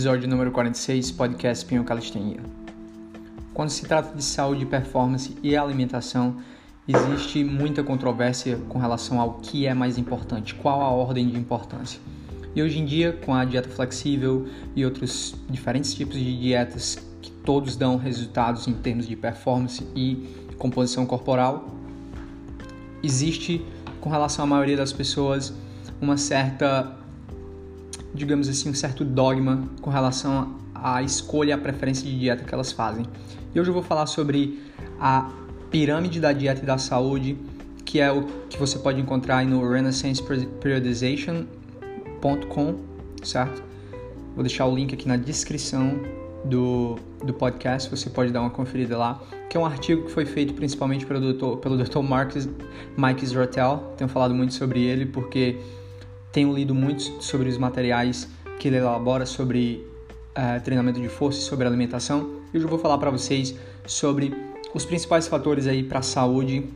Episódio número 46, podcast Pinho Calistenia. Quando se trata de saúde, performance e alimentação, existe muita controvérsia com relação ao que é mais importante, qual a ordem de importância. E hoje em dia, com a dieta flexível e outros diferentes tipos de dietas que todos dão resultados em termos de performance e composição corporal, existe com relação à maioria das pessoas uma certa digamos assim, um certo dogma com relação à escolha e à preferência de dieta que elas fazem. E hoje eu vou falar sobre a pirâmide da dieta e da saúde, que é o que você pode encontrar no renaissanceperiodization.com, certo? Vou deixar o link aqui na descrição do, do podcast, você pode dar uma conferida lá, que é um artigo que foi feito principalmente pelo Dr. pelo Dr. Marcus, Mike Zrotel, tenho falado muito sobre ele porque tenho lido muito sobre os materiais que ele elabora sobre uh, treinamento de força e sobre alimentação. E hoje eu vou falar para vocês sobre os principais fatores aí para a saúde,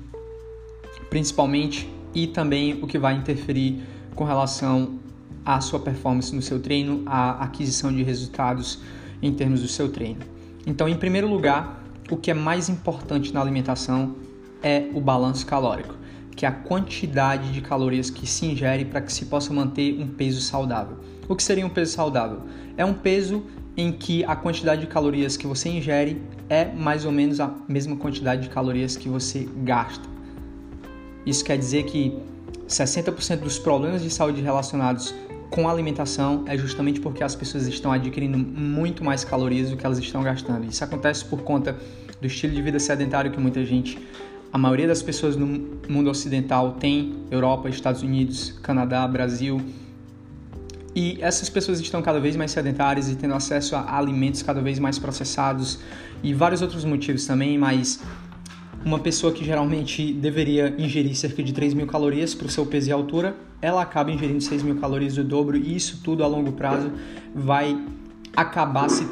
principalmente, e também o que vai interferir com relação à sua performance no seu treino, à aquisição de resultados em termos do seu treino. Então, em primeiro lugar, o que é mais importante na alimentação é o balanço calórico que é a quantidade de calorias que se ingere para que se possa manter um peso saudável. O que seria um peso saudável? É um peso em que a quantidade de calorias que você ingere é mais ou menos a mesma quantidade de calorias que você gasta. Isso quer dizer que 60% dos problemas de saúde relacionados com a alimentação é justamente porque as pessoas estão adquirindo muito mais calorias do que elas estão gastando. Isso acontece por conta do estilo de vida sedentário que muita gente a maioria das pessoas no mundo ocidental tem Europa, Estados Unidos, Canadá, Brasil. E essas pessoas estão cada vez mais sedentárias e tendo acesso a alimentos cada vez mais processados e vários outros motivos também, mas uma pessoa que geralmente deveria ingerir cerca de 3 mil calorias para o seu peso e altura, ela acaba ingerindo 6 mil calorias do dobro e isso tudo a longo prazo vai acabar se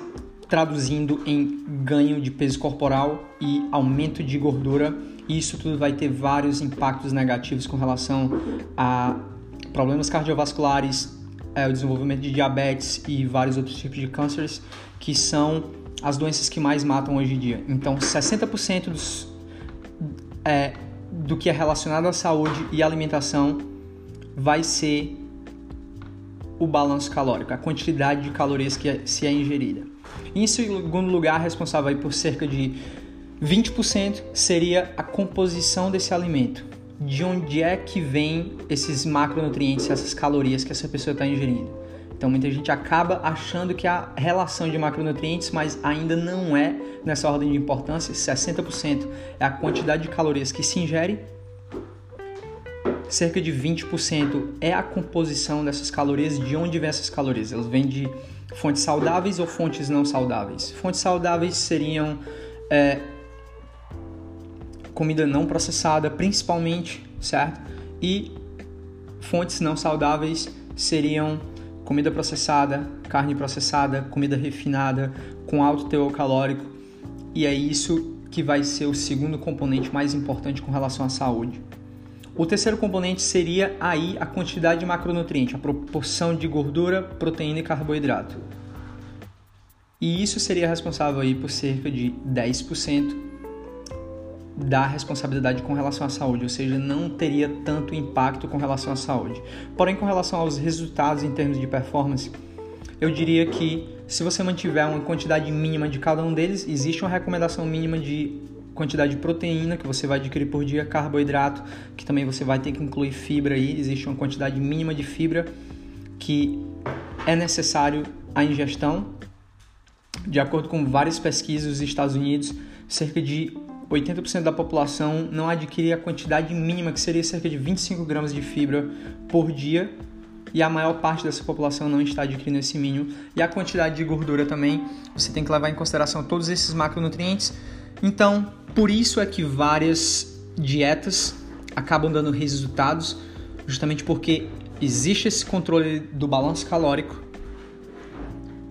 traduzindo em ganho de peso corporal e aumento de gordura isso tudo vai ter vários impactos negativos com relação a problemas cardiovasculares, é, o desenvolvimento de diabetes e vários outros tipos de cânceres, que são as doenças que mais matam hoje em dia. Então, 60% dos, é, do que é relacionado à saúde e alimentação vai ser o balanço calórico, a quantidade de calorias que é, se é ingerida. Em segundo lugar, responsável por cerca de 20% seria a composição desse alimento. De onde é que vem esses macronutrientes, essas calorias que essa pessoa está ingerindo? Então muita gente acaba achando que a relação de macronutrientes, mas ainda não é nessa ordem de importância. 60% é a quantidade de calorias que se ingere. Cerca de 20% é a composição dessas calorias, de onde vêm essas calorias. Elas vêm de fontes saudáveis ou fontes não saudáveis. Fontes saudáveis seriam é, comida não processada, principalmente, certo? E fontes não saudáveis seriam comida processada, carne processada, comida refinada com alto teor calórico. E é isso que vai ser o segundo componente mais importante com relação à saúde. O terceiro componente seria aí a quantidade de macronutriente, a proporção de gordura, proteína e carboidrato. E isso seria responsável aí por cerca de 10% da responsabilidade com relação à saúde, ou seja, não teria tanto impacto com relação à saúde. Porém, com relação aos resultados em termos de performance, eu diria que se você mantiver uma quantidade mínima de cada um deles, existe uma recomendação mínima de quantidade de proteína que você vai adquirir por dia, carboidrato, que também você vai ter que incluir fibra aí, existe uma quantidade mínima de fibra que é necessário a ingestão. De acordo com várias pesquisas dos Estados Unidos, cerca de 80% da população não adquire a quantidade mínima, que seria cerca de 25 gramas de fibra por dia, e a maior parte dessa população não está adquirindo esse mínimo. E a quantidade de gordura também, você tem que levar em consideração todos esses macronutrientes. Então, por isso é que várias dietas acabam dando resultados, justamente porque existe esse controle do balanço calórico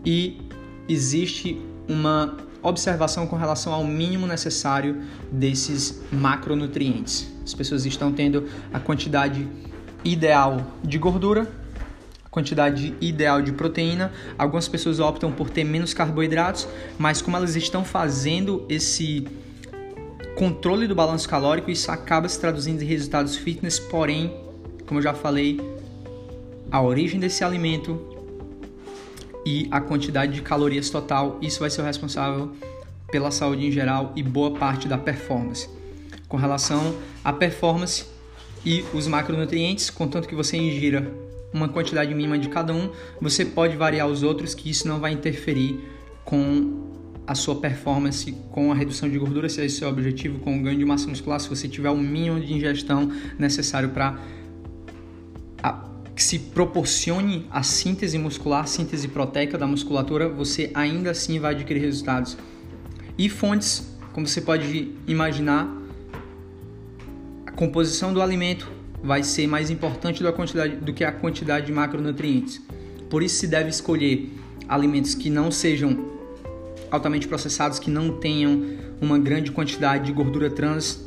e existe uma observação com relação ao mínimo necessário desses macronutrientes. As pessoas estão tendo a quantidade ideal de gordura, quantidade ideal de proteína. Algumas pessoas optam por ter menos carboidratos, mas como elas estão fazendo esse controle do balanço calórico, isso acaba se traduzindo em resultados fitness, porém, como eu já falei, a origem desse alimento e a quantidade de calorias total, isso vai ser o responsável pela saúde em geral e boa parte da performance. Com relação à performance e os macronutrientes, contanto que você ingira uma quantidade mínima de cada um, você pode variar os outros, que isso não vai interferir com a sua performance, com a redução de gordura, se esse é o seu objetivo, com o ganho de massa muscular, se você tiver o mínimo de ingestão necessário para que se proporcione a síntese muscular, síntese proteica da musculatura, você ainda assim vai adquirir resultados. E fontes, como você pode imaginar, a composição do alimento vai ser mais importante do que a quantidade de macronutrientes. Por isso se deve escolher alimentos que não sejam altamente processados, que não tenham uma grande quantidade de gordura trans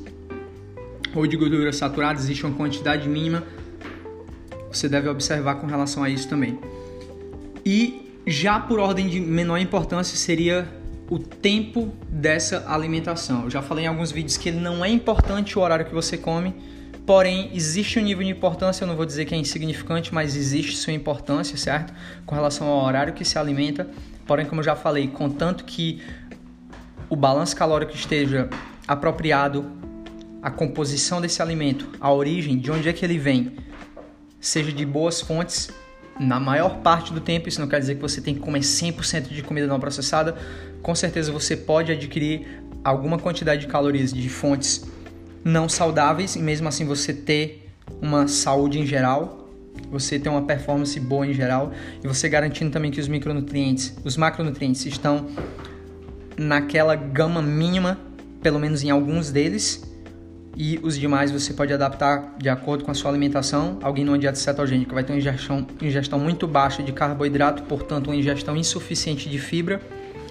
ou de gordura saturada, existe uma quantidade mínima. Você deve observar com relação a isso também. E já por ordem de menor importância seria o tempo dessa alimentação. Eu já falei em alguns vídeos que não é importante o horário que você come, Porém, existe um nível de importância, eu não vou dizer que é insignificante, mas existe sua importância, certo? Com relação ao horário que se alimenta. Porém, como eu já falei, contanto que o balanço calórico esteja apropriado, a composição desse alimento, a origem, de onde é que ele vem, seja de boas fontes, na maior parte do tempo, isso não quer dizer que você tem que comer 100% de comida não processada, com certeza você pode adquirir alguma quantidade de calorias de fontes não saudáveis e mesmo assim você ter uma saúde em geral, você ter uma performance boa em geral e você garantindo também que os micronutrientes, os macronutrientes estão naquela gama mínima, pelo menos em alguns deles, e os demais você pode adaptar de acordo com a sua alimentação. Alguém numa dieta cetogênica vai ter uma ingestão, ingestão muito baixa de carboidrato, portanto, uma ingestão insuficiente de fibra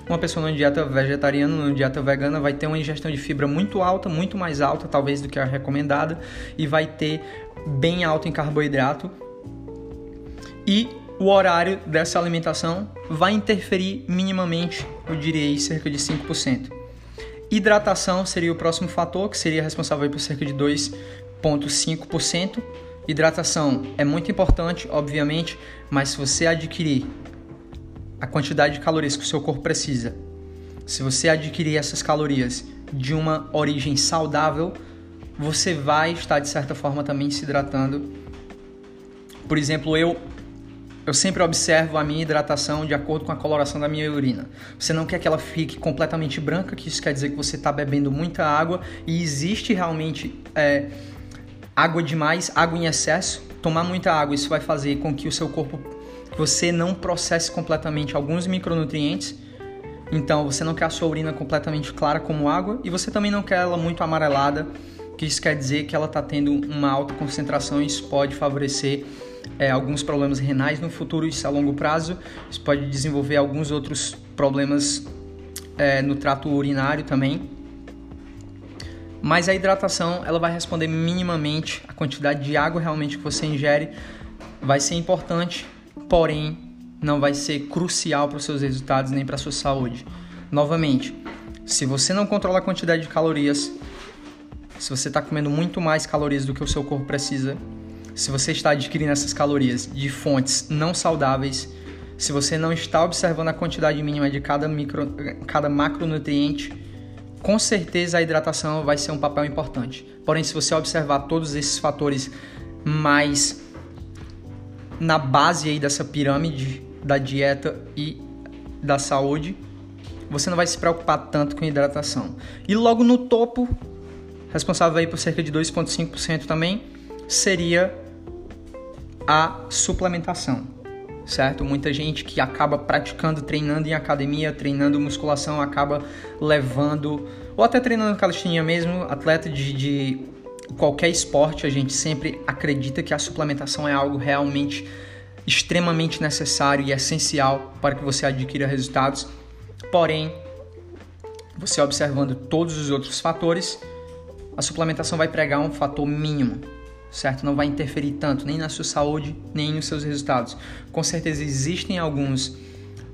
uma pessoa numa dieta vegetariana, numa dieta vegana, vai ter uma ingestão de fibra muito alta, muito mais alta talvez do que a recomendada, e vai ter bem alto em carboidrato. E o horário dessa alimentação vai interferir minimamente, eu diria cerca de 5%. Hidratação seria o próximo fator, que seria responsável por cerca de 2,5%. Hidratação é muito importante, obviamente, mas se você adquirir a quantidade de calorias que o seu corpo precisa. Se você adquirir essas calorias de uma origem saudável, você vai estar de certa forma também se hidratando. Por exemplo, eu eu sempre observo a minha hidratação de acordo com a coloração da minha urina. Você não quer que ela fique completamente branca, que isso quer dizer que você está bebendo muita água e existe realmente é, água demais, água em excesso. Tomar muita água, isso vai fazer com que o seu corpo você não processe completamente alguns micronutrientes. Então, você não quer a sua urina completamente clara como água e você também não quer ela muito amarelada, que isso quer dizer que ela está tendo uma alta concentração e isso pode favorecer é, alguns problemas renais no futuro, isso a longo prazo. Isso pode desenvolver alguns outros problemas é, no trato urinário também. Mas a hidratação ela vai responder minimamente a quantidade de água realmente que você ingere. Vai ser importante porém não vai ser crucial para os seus resultados nem para a sua saúde. Novamente, se você não controla a quantidade de calorias, se você está comendo muito mais calorias do que o seu corpo precisa, se você está adquirindo essas calorias de fontes não saudáveis, se você não está observando a quantidade mínima de cada, micro, cada macronutriente, com certeza a hidratação vai ser um papel importante. Porém, se você observar todos esses fatores mais na base aí dessa pirâmide da dieta e da saúde, você não vai se preocupar tanto com hidratação. E logo no topo, responsável aí por cerca de 2,5% também, seria a suplementação, certo? Muita gente que acaba praticando, treinando em academia, treinando musculação, acaba levando, ou até treinando calistenia mesmo, atleta de, de qualquer esporte, a gente sempre acredita que a suplementação é algo realmente extremamente necessário e essencial para que você adquira resultados. Porém, você observando todos os outros fatores, a suplementação vai pregar um fator mínimo, certo? Não vai interferir tanto nem na sua saúde, nem nos seus resultados. Com certeza existem alguns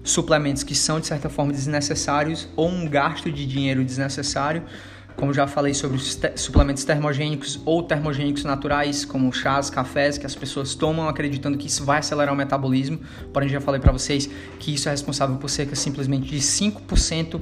suplementos que são de certa forma desnecessários ou um gasto de dinheiro desnecessário, como já falei sobre os te suplementos termogênicos ou termogênicos naturais, como chás, cafés, que as pessoas tomam acreditando que isso vai acelerar o metabolismo. Porém, já falei para vocês que isso é responsável por cerca simplesmente de 5%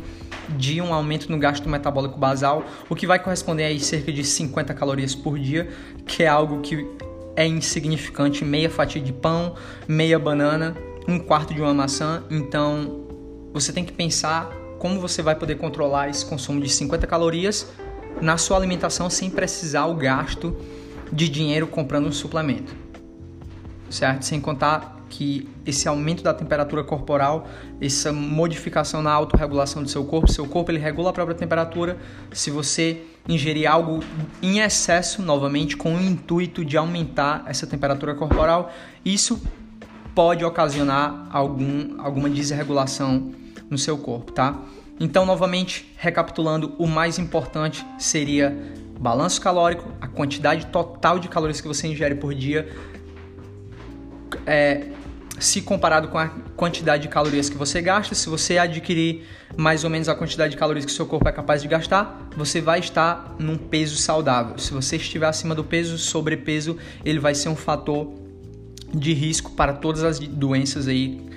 de um aumento no gasto metabólico basal, o que vai corresponder a cerca de 50 calorias por dia, que é algo que é insignificante, meia fatia de pão, meia banana, um quarto de uma maçã. Então, você tem que pensar como você vai poder controlar esse consumo de 50 calorias na sua alimentação sem precisar o gasto de dinheiro comprando um suplemento. Certo? Sem contar que esse aumento da temperatura corporal, essa modificação na autorregulação do seu corpo, seu corpo ele regula a própria temperatura. Se você ingerir algo em excesso, novamente com o intuito de aumentar essa temperatura corporal, isso pode ocasionar algum, alguma desregulação no seu corpo, tá? Então, novamente, recapitulando, o mais importante seria balanço calórico, a quantidade total de calorias que você ingere por dia, é, se comparado com a quantidade de calorias que você gasta, se você adquirir mais ou menos a quantidade de calorias que seu corpo é capaz de gastar, você vai estar num peso saudável. Se você estiver acima do peso, sobrepeso, ele vai ser um fator de risco para todas as doenças aí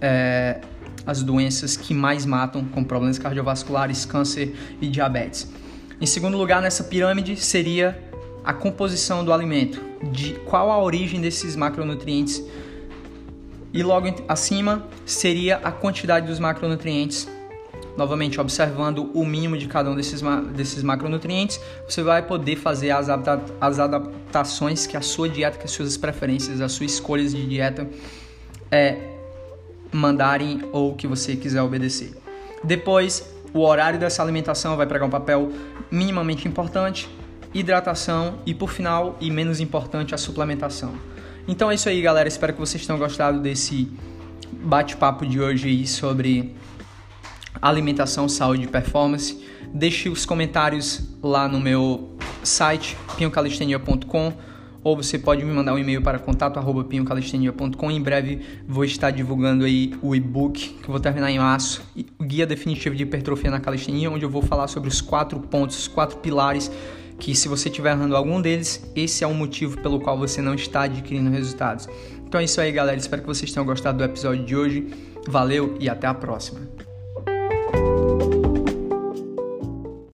é, as doenças que mais matam, como problemas cardiovasculares, câncer e diabetes. Em segundo lugar, nessa pirâmide seria a composição do alimento, de qual a origem desses macronutrientes. E logo acima seria a quantidade dos macronutrientes. Novamente, observando o mínimo de cada um desses, desses macronutrientes, você vai poder fazer as, adapta as adaptações que a sua dieta, que as suas preferências, as suas escolhas de dieta é, mandarem ou que você quiser obedecer. Depois, o horário dessa alimentação vai pegar um papel minimamente importante, hidratação e, por final, e menos importante, a suplementação. Então é isso aí, galera. Espero que vocês tenham gostado desse bate-papo de hoje sobre alimentação, saúde e performance. Deixe os comentários lá no meu site pinhocalistenia.com ou você pode me mandar um e-mail para contato@pinhocalistenia.com. Em breve vou estar divulgando aí o e-book que vou terminar em março, o guia definitivo de hipertrofia na calistenia, onde eu vou falar sobre os quatro pontos, os quatro pilares que se você estiver errando algum deles, esse é o motivo pelo qual você não está adquirindo resultados. Então é isso aí, galera. Espero que vocês tenham gostado do episódio de hoje. Valeu e até a próxima.